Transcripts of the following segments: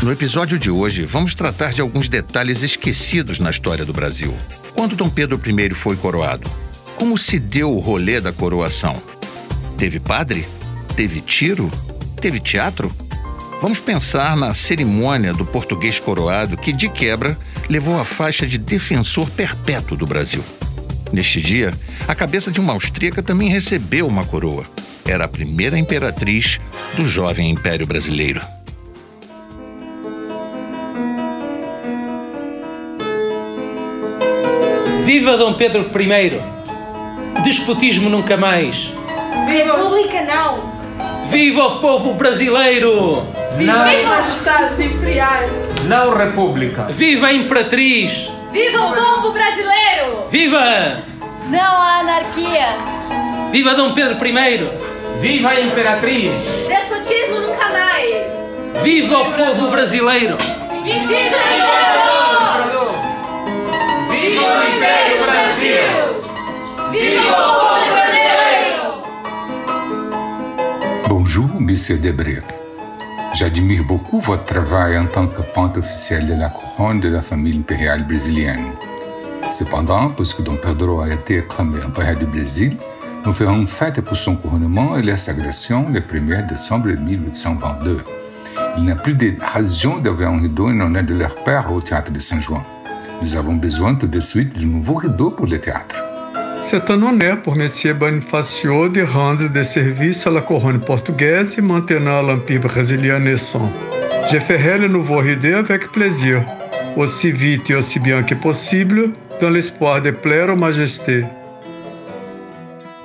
No episódio de hoje, vamos tratar de alguns detalhes esquecidos na história do Brasil. Quando Dom Pedro I foi coroado? Como se deu o rolê da coroação? Teve padre? Teve tiro? Teve teatro? Vamos pensar na cerimônia do português coroado que, de quebra, levou a faixa de defensor perpétuo do Brasil. Neste dia, a cabeça de uma austríaca também recebeu uma coroa. Era a primeira imperatriz do jovem Império Brasileiro. Viva Dom Pedro I! Despotismo nunca mais! República não! Viva o povo brasileiro! Viva as majestades imperiais! Não República! Viva a Imperatriz! Viva o povo brasileiro! Viva! Não a anarquia! Viva Dom Pedro I! Viva a Imperatriz! Despotismo nunca mais! Viva o povo brasileiro! Viva o imperador! Bonjour, Monsieur Debré. J'admire beaucoup votre travail en tant que ponte officiel de la couronne de la famille impériale brésilienne. Cependant, puisque Dom Pedro a été acclamé empereur du Brésil, nous ferons fête pour son couronnement et la sagration le 1er décembre 1822. Il n'y a plus de raison d'avoir un rideau en honneur de leur père au théâtre de Saint-Jean. Nous avons besoin tout de suite d'un nouveau rideau pour le théâtre. C'est un honneur pour M. Bonifacio de rendre des services à la couronne portugaise et maintenant à l'Empire brésilien naissant. Je ferai le nouveau rideau avec plaisir, aussi vite et aussi bien que possible, dans l'espoir de plaire aux majestés.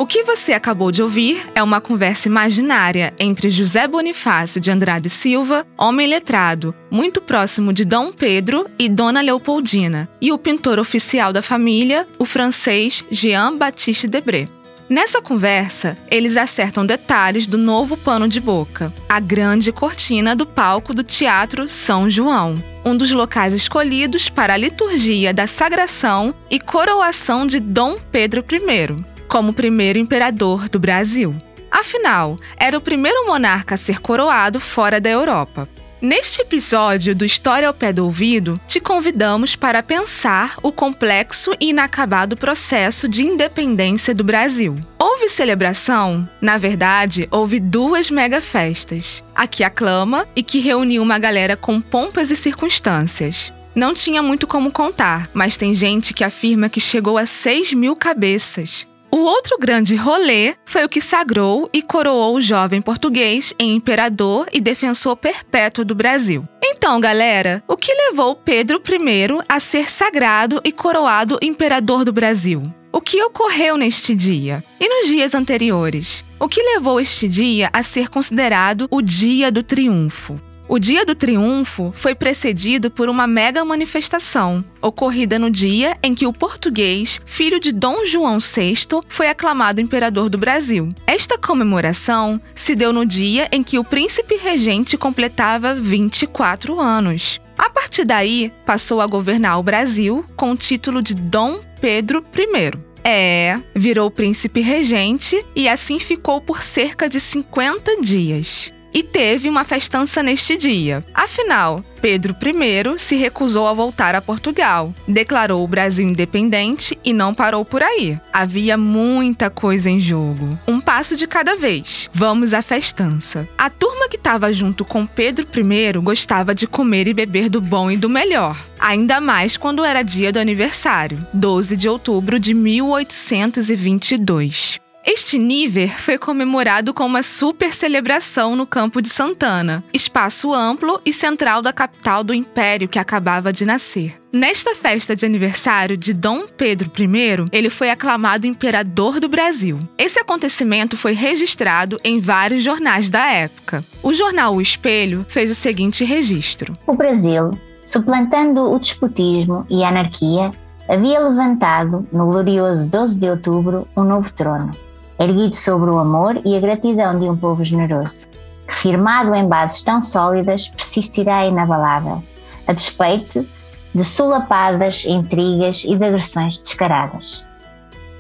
O que você acabou de ouvir é uma conversa imaginária entre José Bonifácio de Andrade Silva, homem letrado, muito próximo de Dom Pedro e Dona Leopoldina, e o pintor oficial da família, o francês Jean-Baptiste Debré. Nessa conversa, eles acertam detalhes do novo pano de boca, a grande cortina do palco do Teatro São João, um dos locais escolhidos para a liturgia da sagração e coroação de Dom Pedro I como primeiro imperador do Brasil. Afinal, era o primeiro monarca a ser coroado fora da Europa. Neste episódio do História ao Pé do Ouvido, te convidamos para pensar o complexo e inacabado processo de independência do Brasil. Houve celebração? Na verdade, houve duas mega festas. A que aclama e que reuniu uma galera com pompas e circunstâncias. Não tinha muito como contar, mas tem gente que afirma que chegou a 6 mil cabeças. O outro grande rolê foi o que sagrou e coroou o jovem português em imperador e defensor perpétuo do Brasil. Então, galera, o que levou Pedro I a ser sagrado e coroado imperador do Brasil? O que ocorreu neste dia? E nos dias anteriores? O que levou este dia a ser considerado o Dia do Triunfo? O Dia do Triunfo foi precedido por uma mega manifestação, ocorrida no dia em que o português, filho de Dom João VI, foi aclamado imperador do Brasil. Esta comemoração se deu no dia em que o príncipe regente completava 24 anos. A partir daí, passou a governar o Brasil com o título de Dom Pedro I. É, virou príncipe regente e assim ficou por cerca de 50 dias e teve uma festança neste dia. Afinal, Pedro I se recusou a voltar a Portugal, declarou o Brasil independente e não parou por aí. Havia muita coisa em jogo. Um passo de cada vez. Vamos à festança. A turma que estava junto com Pedro I gostava de comer e beber do bom e do melhor. Ainda mais quando era dia do aniversário, 12 de outubro de 1822. Este nível foi comemorado com uma super celebração no Campo de Santana, espaço amplo e central da capital do império que acabava de nascer. Nesta festa de aniversário de Dom Pedro I, ele foi aclamado imperador do Brasil. Esse acontecimento foi registrado em vários jornais da época. O jornal O Espelho fez o seguinte registro: O Brasil, suplantando o despotismo e a anarquia, havia levantado, no glorioso 12 de outubro, um novo trono erguido sobre o amor e a gratidão de um povo generoso, que, firmado em bases tão sólidas, persistirá inabalável, a despeito de solapadas intrigas e de agressões descaradas.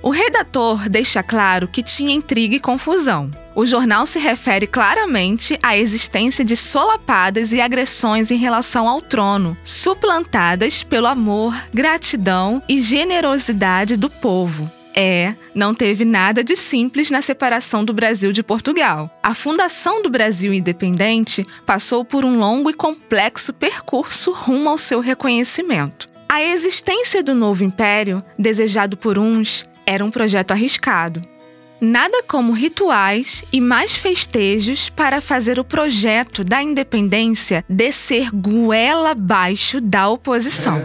O redator deixa claro que tinha intriga e confusão. O jornal se refere claramente à existência de solapadas e agressões em relação ao trono, suplantadas pelo amor, gratidão e generosidade do povo. É, não teve nada de simples na separação do Brasil de Portugal. A fundação do Brasil independente passou por um longo e complexo percurso rumo ao seu reconhecimento. A existência do novo império, desejado por uns, era um projeto arriscado. Nada como rituais e mais festejos para fazer o projeto da independência descer goela abaixo da oposição.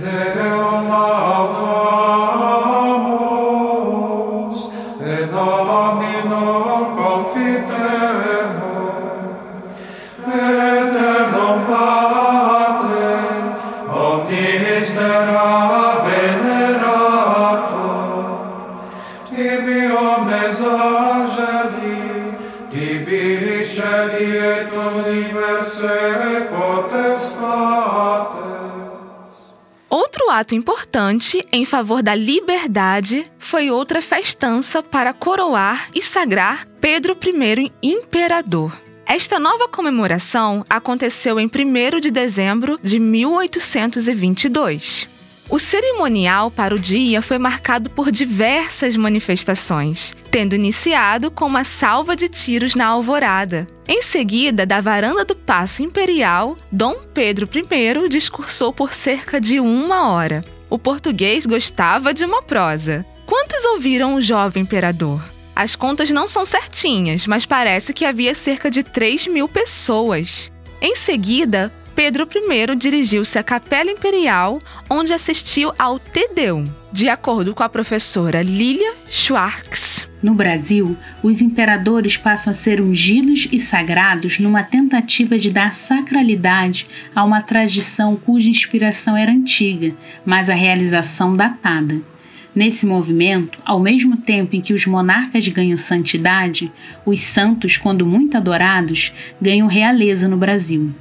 Ato importante em favor da liberdade foi outra festança para coroar e sagrar Pedro I imperador. Esta nova comemoração aconteceu em 1 de dezembro de 1822. O cerimonial para o dia foi marcado por diversas manifestações, tendo iniciado com uma salva de tiros na alvorada. Em seguida, da varanda do Paço Imperial, Dom Pedro I discursou por cerca de uma hora. O português gostava de uma prosa. Quantos ouviram o jovem imperador? As contas não são certinhas, mas parece que havia cerca de 3 mil pessoas. Em seguida, Pedro I dirigiu-se à Capela Imperial, onde assistiu ao Te Deum. De acordo com a professora Lilia Schwartz, no Brasil, os imperadores passam a ser ungidos e sagrados numa tentativa de dar sacralidade a uma tradição cuja inspiração era antiga, mas a realização datada. Nesse movimento, ao mesmo tempo em que os monarcas ganham santidade, os santos, quando muito adorados, ganham realeza no Brasil.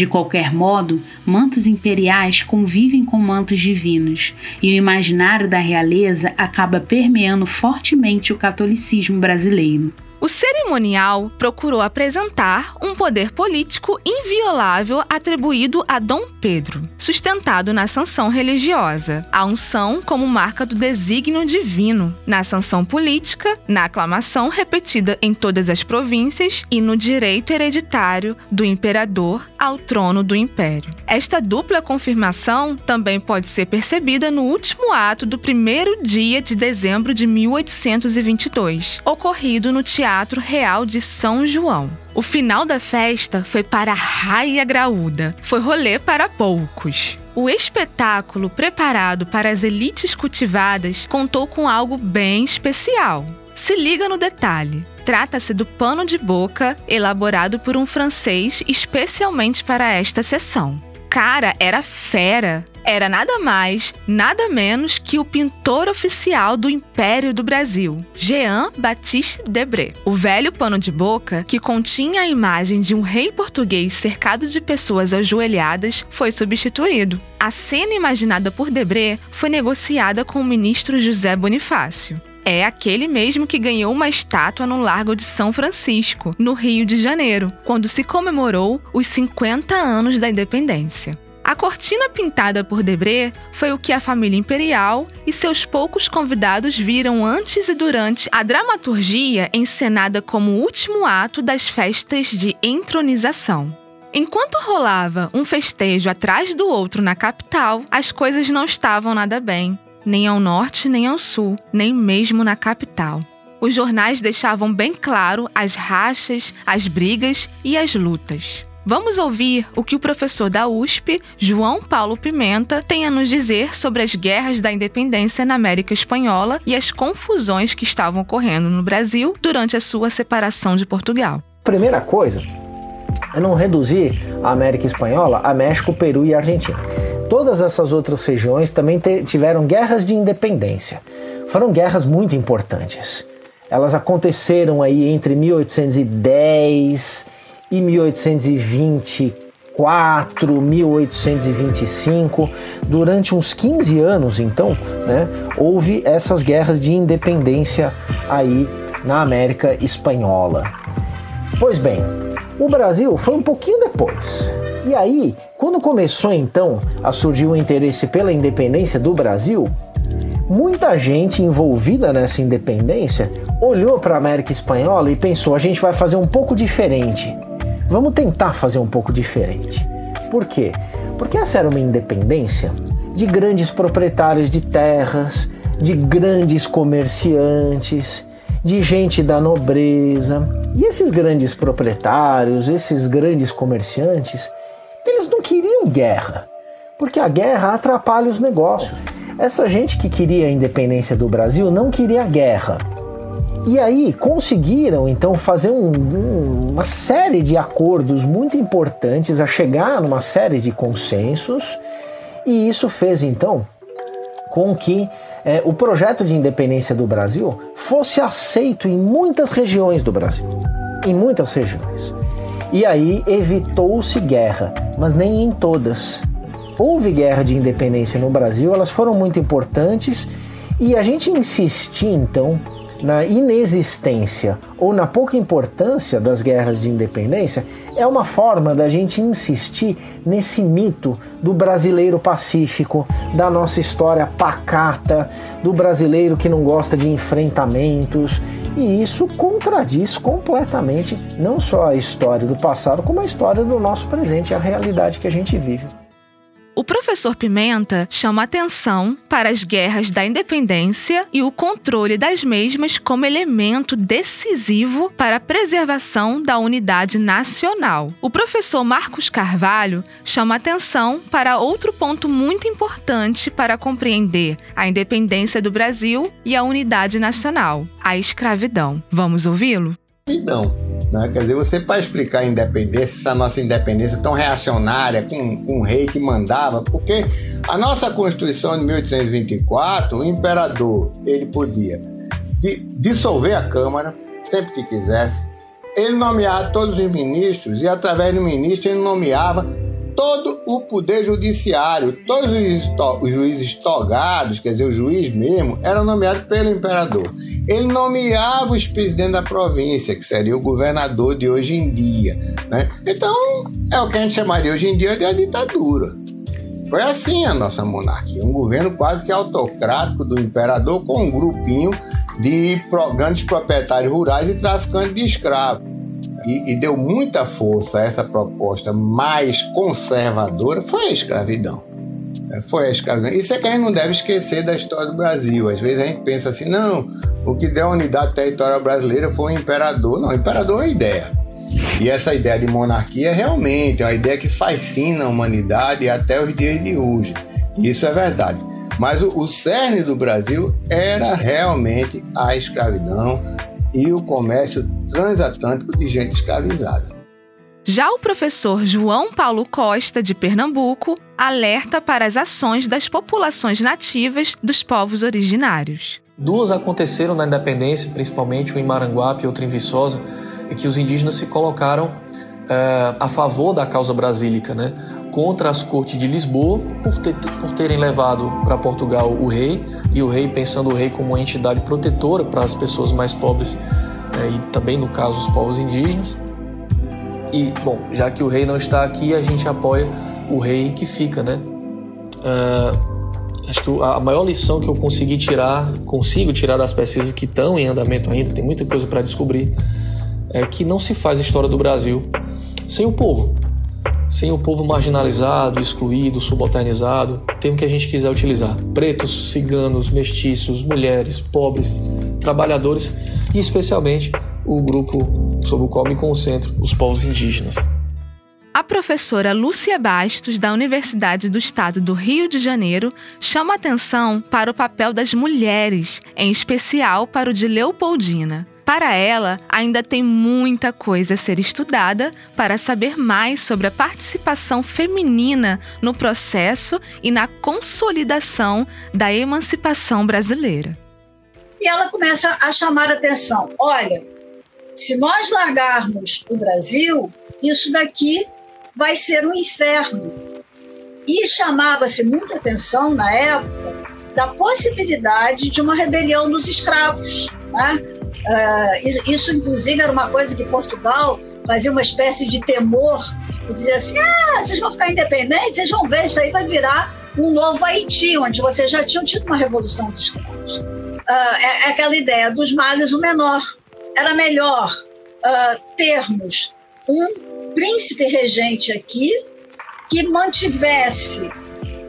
De qualquer modo, mantos imperiais convivem com mantos divinos, e o imaginário da realeza acaba permeando fortemente o catolicismo brasileiro. O cerimonial procurou apresentar um poder político inviolável atribuído a Dom Pedro, sustentado na sanção religiosa, a unção como marca do desígnio divino, na sanção política, na aclamação repetida em todas as províncias e no direito hereditário do imperador ao trono do império. Esta dupla confirmação também pode ser percebida no último ato do primeiro dia de dezembro de 1822, ocorrido no Teatro Teatro Real de São João. O final da festa foi para a raia graúda, foi rolê para poucos. O espetáculo preparado para as elites cultivadas contou com algo bem especial. Se liga no detalhe. Trata-se do pano de boca elaborado por um francês especialmente para esta sessão. Cara era fera era nada mais, nada menos que o pintor oficial do Império do Brasil, Jean Baptiste Debré. O velho pano de boca, que continha a imagem de um rei português cercado de pessoas ajoelhadas, foi substituído. A cena imaginada por Debré foi negociada com o ministro José Bonifácio. É aquele mesmo que ganhou uma estátua no Largo de São Francisco, no Rio de Janeiro, quando se comemorou os 50 anos da independência. A cortina pintada por Debré foi o que a família imperial e seus poucos convidados viram antes e durante a dramaturgia encenada como último ato das festas de entronização. Enquanto rolava um festejo atrás do outro na capital, as coisas não estavam nada bem, nem ao norte nem ao sul, nem mesmo na capital. Os jornais deixavam bem claro as rachas, as brigas e as lutas. Vamos ouvir o que o professor da USP, João Paulo Pimenta, tem a nos dizer sobre as guerras da independência na América Espanhola e as confusões que estavam ocorrendo no Brasil durante a sua separação de Portugal. Primeira coisa é não reduzir a América Espanhola a México, Peru e Argentina. Todas essas outras regiões também tiveram guerras de independência. Foram guerras muito importantes. Elas aconteceram aí entre 1810 e 1824, 1824, 1825, durante uns 15 anos, então, né, houve essas guerras de independência aí na América Espanhola. Pois bem, o Brasil foi um pouquinho depois. E aí, quando começou então a surgir o interesse pela independência do Brasil, muita gente envolvida nessa independência olhou para a América Espanhola e pensou: a gente vai fazer um pouco diferente. Vamos tentar fazer um pouco diferente. Por quê? Porque essa era uma independência de grandes proprietários de terras, de grandes comerciantes, de gente da nobreza. E esses grandes proprietários, esses grandes comerciantes, eles não queriam guerra, porque a guerra atrapalha os negócios. Essa gente que queria a independência do Brasil não queria guerra. E aí conseguiram então fazer um, um, uma série de acordos muito importantes a chegar numa série de consensos, e isso fez então com que é, o projeto de independência do Brasil fosse aceito em muitas regiões do Brasil. Em muitas regiões. E aí evitou-se guerra, mas nem em todas. Houve guerra de independência no Brasil, elas foram muito importantes e a gente insistir então na inexistência ou na pouca importância das guerras de independência é uma forma da gente insistir nesse mito do brasileiro pacífico, da nossa história pacata, do brasileiro que não gosta de enfrentamentos. E isso contradiz completamente não só a história do passado, como a história do nosso presente, a realidade que a gente vive. Professor Pimenta chama atenção para as guerras da independência e o controle das mesmas como elemento decisivo para a preservação da unidade nacional. O professor Marcos Carvalho chama atenção para outro ponto muito importante para compreender a independência do Brasil e a unidade nacional: a escravidão. Vamos ouvi-lo? Escravidão né? Quer dizer, você para explicar a independência, essa nossa independência tão reacionária, com, com um rei que mandava, porque a nossa Constituição de 1824, o imperador ele podia dissolver a Câmara sempre que quisesse, ele nomeava todos os ministros e através do ministro ele nomeava todo o poder judiciário, todos os juízes togados, quer dizer, o juiz mesmo, era nomeado pelo imperador. Ele nomeava os presidentes da província, que seria o governador de hoje em dia. Né? Então, é o que a gente chamaria hoje em dia de a ditadura. Foi assim a nossa monarquia, um governo quase que autocrático do imperador com um grupinho de grandes proprietários rurais e traficantes de escravos e, e, deu muita força a essa proposta mais conservadora foi a escravidão. É, foi a escravidão. Isso é que a gente não deve esquecer da história do Brasil. Às vezes a gente pensa assim, não, o que deu a unidade territorial brasileira foi o imperador. Não, o imperador é uma ideia. E essa ideia de monarquia realmente é uma ideia que fascina a humanidade até os dias de hoje. Isso é verdade. Mas o, o cerne do Brasil era realmente a escravidão, e o comércio transatlântico de gente escravizada. Já o professor João Paulo Costa, de Pernambuco, alerta para as ações das populações nativas dos povos originários. Duas aconteceram na independência, principalmente uma em Maranguape e outra em Viçosa, em que os indígenas se colocaram é, a favor da causa brasílica, né? contra as cortes de Lisboa por, ter, por terem levado para Portugal o rei e o rei pensando o rei como uma entidade protetora para as pessoas mais pobres e também no caso os povos indígenas. E bom, já que o rei não está aqui, a gente apoia o rei que fica, né? Uh, acho que a maior lição que eu consegui tirar, consigo tirar das pesquisas que estão em andamento ainda, tem muita coisa para descobrir, é que não se faz a história do Brasil sem o povo sem o povo marginalizado, excluído, subalternizado, termo que a gente quiser utilizar. Pretos, ciganos, mestiços, mulheres, pobres, trabalhadores e especialmente o grupo sobre o qual me concentro, os povos indígenas. A professora Lúcia Bastos, da Universidade do Estado do Rio de Janeiro, chama atenção para o papel das mulheres, em especial para o de Leopoldina. Para ela, ainda tem muita coisa a ser estudada para saber mais sobre a participação feminina no processo e na consolidação da emancipação brasileira. E ela começa a chamar a atenção: olha, se nós largarmos o Brasil, isso daqui vai ser um inferno. E chamava-se muita atenção na época da possibilidade de uma rebelião dos escravos. Né? Uh, isso, inclusive, era uma coisa que Portugal fazia uma espécie de temor, e dizia assim: ah, vocês vão ficar independentes, vocês vão ver, isso aí vai virar um novo Haiti, onde vocês já tinham tido uma revolução dos escravos. Uh, é, é, aquela ideia dos males o menor. Era melhor uh, termos um príncipe regente aqui que mantivesse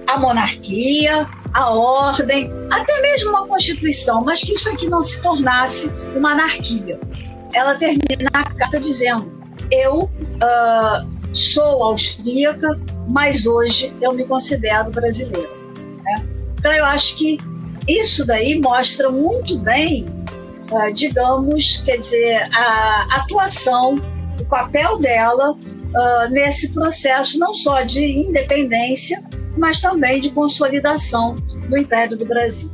a monarquia, a ordem, até mesmo uma constituição, mas que isso aqui não se tornasse uma anarquia. Ela termina a carta dizendo: Eu uh, sou austríaca, mas hoje eu me considero brasileira. Né? Então eu acho que isso daí mostra muito bem, uh, digamos, quer dizer, a atuação, o papel dela uh, nesse processo não só de independência, mas também de consolidação do Império do Brasil.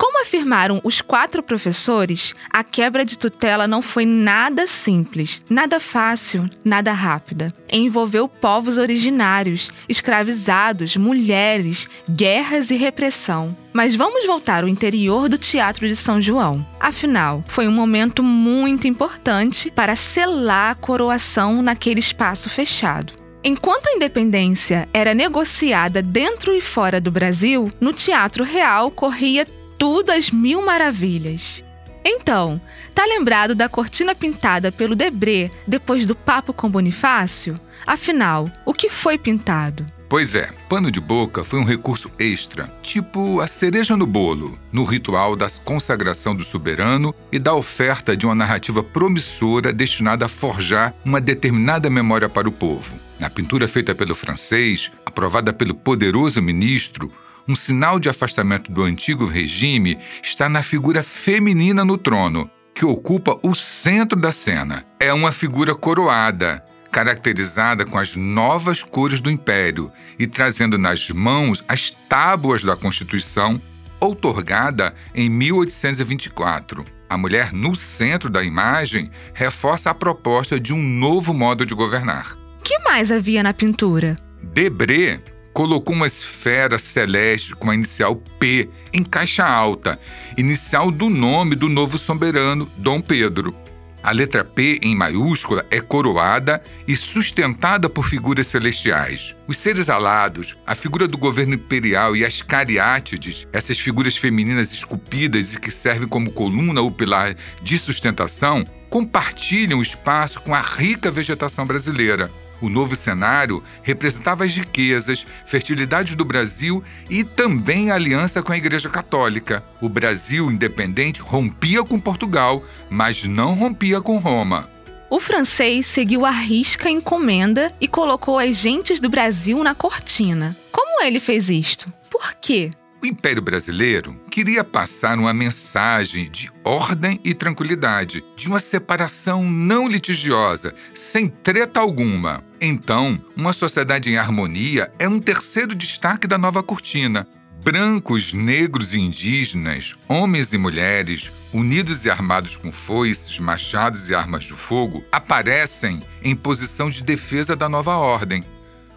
Como afirmaram os quatro professores, a quebra de tutela não foi nada simples, nada fácil, nada rápida. Envolveu povos originários, escravizados, mulheres, guerras e repressão. Mas vamos voltar ao interior do Teatro de São João. Afinal, foi um momento muito importante para selar a coroação naquele espaço fechado. Enquanto a independência era negociada dentro e fora do Brasil, no Teatro Real corria tudo às mil maravilhas. Então, tá lembrado da cortina pintada pelo Debré depois do papo com Bonifácio? Afinal, o que foi pintado? Pois é, pano de boca foi um recurso extra, tipo a cereja no bolo, no ritual da consagração do soberano e da oferta de uma narrativa promissora destinada a forjar uma determinada memória para o povo. Na pintura feita pelo francês, aprovada pelo poderoso ministro, um sinal de afastamento do antigo regime está na figura feminina no trono, que ocupa o centro da cena. É uma figura coroada, caracterizada com as novas cores do império e trazendo nas mãos as tábuas da Constituição, outorgada em 1824. A mulher no centro da imagem reforça a proposta de um novo modo de governar. Que mais havia na pintura? Debré colocou uma esfera celeste com a inicial P em caixa alta, inicial do nome do novo soberano, Dom Pedro. A letra P em maiúscula é coroada e sustentada por figuras celestiais. Os seres alados, a figura do governo imperial e as cariátides, essas figuras femininas esculpidas e que servem como coluna ou pilar de sustentação, compartilham o espaço com a rica vegetação brasileira. O novo cenário representava as riquezas, fertilidades do Brasil e também a aliança com a Igreja Católica. O Brasil independente rompia com Portugal, mas não rompia com Roma. O francês seguiu a risca a encomenda e colocou as gentes do Brasil na cortina. Como ele fez isto? Por quê? O Império Brasileiro queria passar uma mensagem de ordem e tranquilidade, de uma separação não litigiosa, sem treta alguma. Então, uma sociedade em harmonia é um terceiro destaque da nova cortina. Brancos, negros e indígenas, homens e mulheres, unidos e armados com foices, machados e armas de fogo, aparecem em posição de defesa da nova ordem.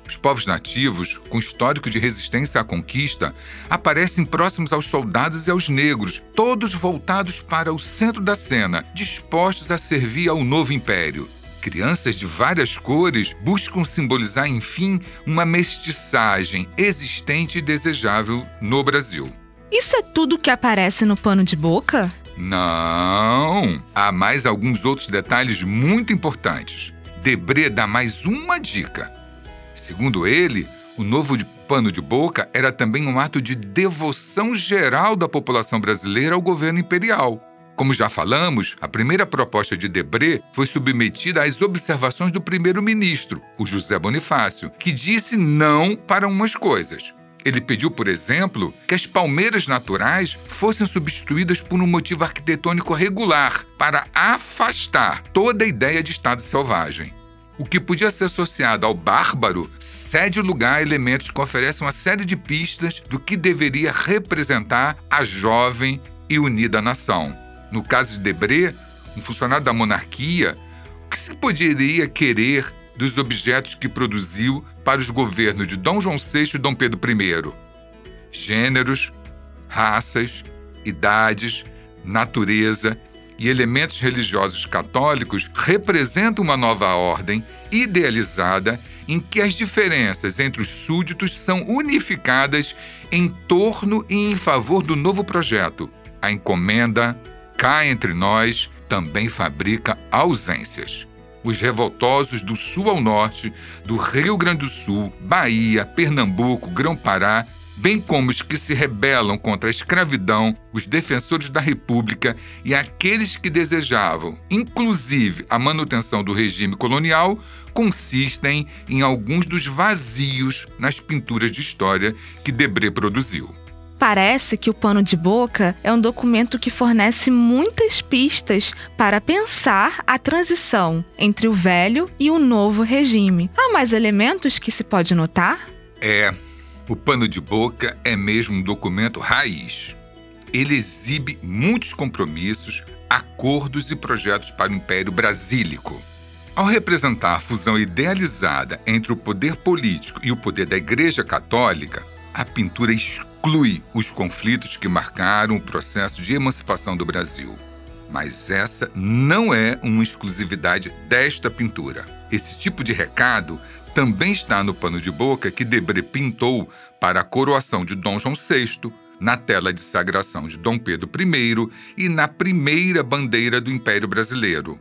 Os povos nativos, com histórico de resistência à conquista, aparecem próximos aos soldados e aos negros, todos voltados para o centro da cena, dispostos a servir ao novo império. Crianças de várias cores buscam simbolizar, enfim, uma mestiçagem existente e desejável no Brasil. Isso é tudo que aparece no pano de boca? Não! Há mais alguns outros detalhes muito importantes. Debré dá mais uma dica. Segundo ele, o novo pano de boca era também um ato de devoção geral da população brasileira ao governo imperial. Como já falamos, a primeira proposta de Debré foi submetida às observações do primeiro-ministro, o José Bonifácio, que disse não para umas coisas. Ele pediu, por exemplo, que as palmeiras naturais fossem substituídas por um motivo arquitetônico regular para afastar toda a ideia de estado selvagem. O que podia ser associado ao bárbaro cede lugar a elementos que oferecem uma série de pistas do que deveria representar a jovem e unida nação. No caso de Debré, um funcionário da monarquia, o que se poderia querer dos objetos que produziu para os governos de Dom João VI e Dom Pedro I. Gêneros, raças, idades, natureza e elementos religiosos católicos representam uma nova ordem idealizada em que as diferenças entre os súditos são unificadas em torno e em favor do novo projeto. A encomenda, cá entre nós, também fabrica ausências. Os revoltosos do sul ao norte, do Rio Grande do Sul, Bahia, Pernambuco, Grão-Pará bem como os que se rebelam contra a escravidão, os defensores da República e aqueles que desejavam, inclusive, a manutenção do regime colonial, consistem em alguns dos vazios nas pinturas de história que Debré produziu. Parece que o Pano de Boca é um documento que fornece muitas pistas para pensar a transição entre o velho e o novo regime. Há mais elementos que se pode notar? É, o pano de boca é mesmo um documento raiz. Ele exibe muitos compromissos, acordos e projetos para o Império Brasílico. Ao representar a fusão idealizada entre o poder político e o poder da Igreja Católica, a pintura exclui os conflitos que marcaram o processo de emancipação do Brasil. Mas essa não é uma exclusividade desta pintura. Esse tipo de recado também está no pano de boca que Debré pintou para a coroação de Dom João VI, na tela de sagração de Dom Pedro I e na primeira bandeira do Império Brasileiro.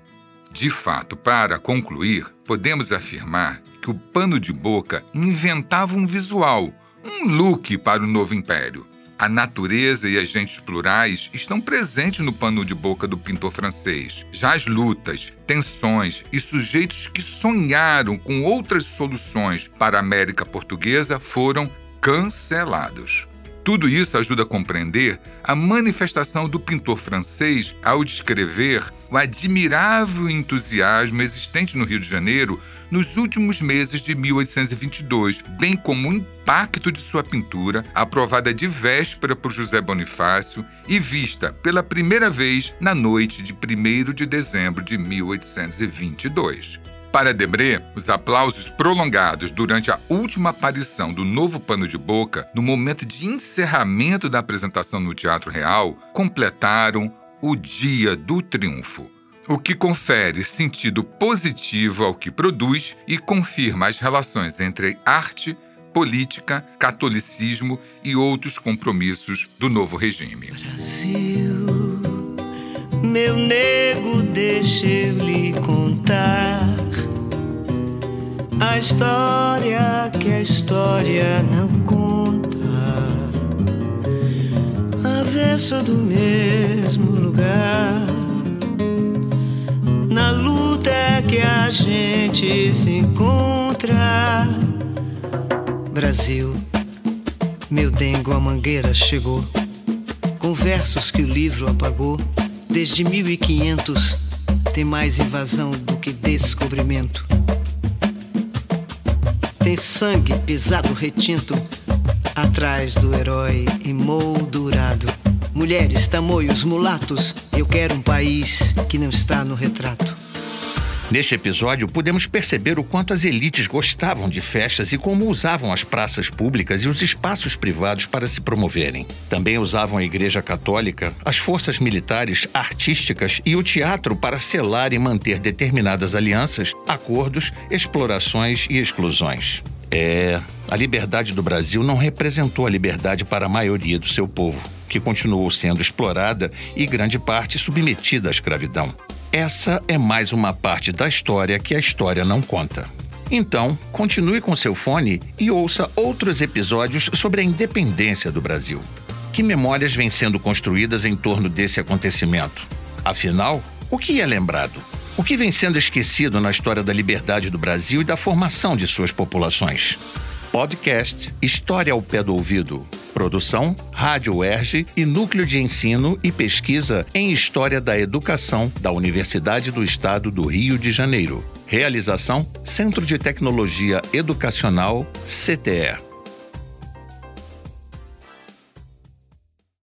De fato, para concluir, podemos afirmar que o pano de boca inventava um visual, um look para o novo império. A natureza e agentes plurais estão presentes no pano de boca do pintor francês. Já as lutas, tensões e sujeitos que sonharam com outras soluções para a América Portuguesa foram cancelados. Tudo isso ajuda a compreender a manifestação do pintor francês ao descrever o admirável entusiasmo existente no Rio de Janeiro nos últimos meses de 1822, bem como o impacto de sua pintura, aprovada de véspera por José Bonifácio e vista pela primeira vez na noite de 1 de dezembro de 1822. Para Debré, os aplausos prolongados durante a última aparição do novo pano de boca, no momento de encerramento da apresentação no Teatro Real, completaram o dia do triunfo, o que confere sentido positivo ao que produz e confirma as relações entre arte, política, catolicismo e outros compromissos do novo regime. Brasil, meu nego, deixa eu lhe contar a história que a história não conta. Avesso do mesmo lugar. Na luta é que a gente se encontra. Brasil, meu dengo, a mangueira chegou. Com versos que o livro apagou. Desde 1500 tem mais invasão do que descobrimento. Tem sangue pisado retinto atrás do herói emoldurado. Mulheres, tamoios, mulatos, eu quero um país que não está no retrato. Neste episódio, podemos perceber o quanto as elites gostavam de festas e como usavam as praças públicas e os espaços privados para se promoverem. Também usavam a Igreja Católica, as forças militares, artísticas e o teatro para selar e manter determinadas alianças, acordos, explorações e exclusões. É, a liberdade do Brasil não representou a liberdade para a maioria do seu povo, que continuou sendo explorada e grande parte submetida à escravidão. Essa é mais uma parte da história que a história não conta. Então, continue com seu fone e ouça outros episódios sobre a independência do Brasil. Que memórias vêm sendo construídas em torno desse acontecimento? Afinal, o que é lembrado? O que vem sendo esquecido na história da liberdade do Brasil e da formação de suas populações? Podcast História ao Pé do Ouvido. Produção, Rádio UERJ e Núcleo de Ensino e Pesquisa em História da Educação da Universidade do Estado do Rio de Janeiro. Realização: Centro de Tecnologia Educacional, CTE.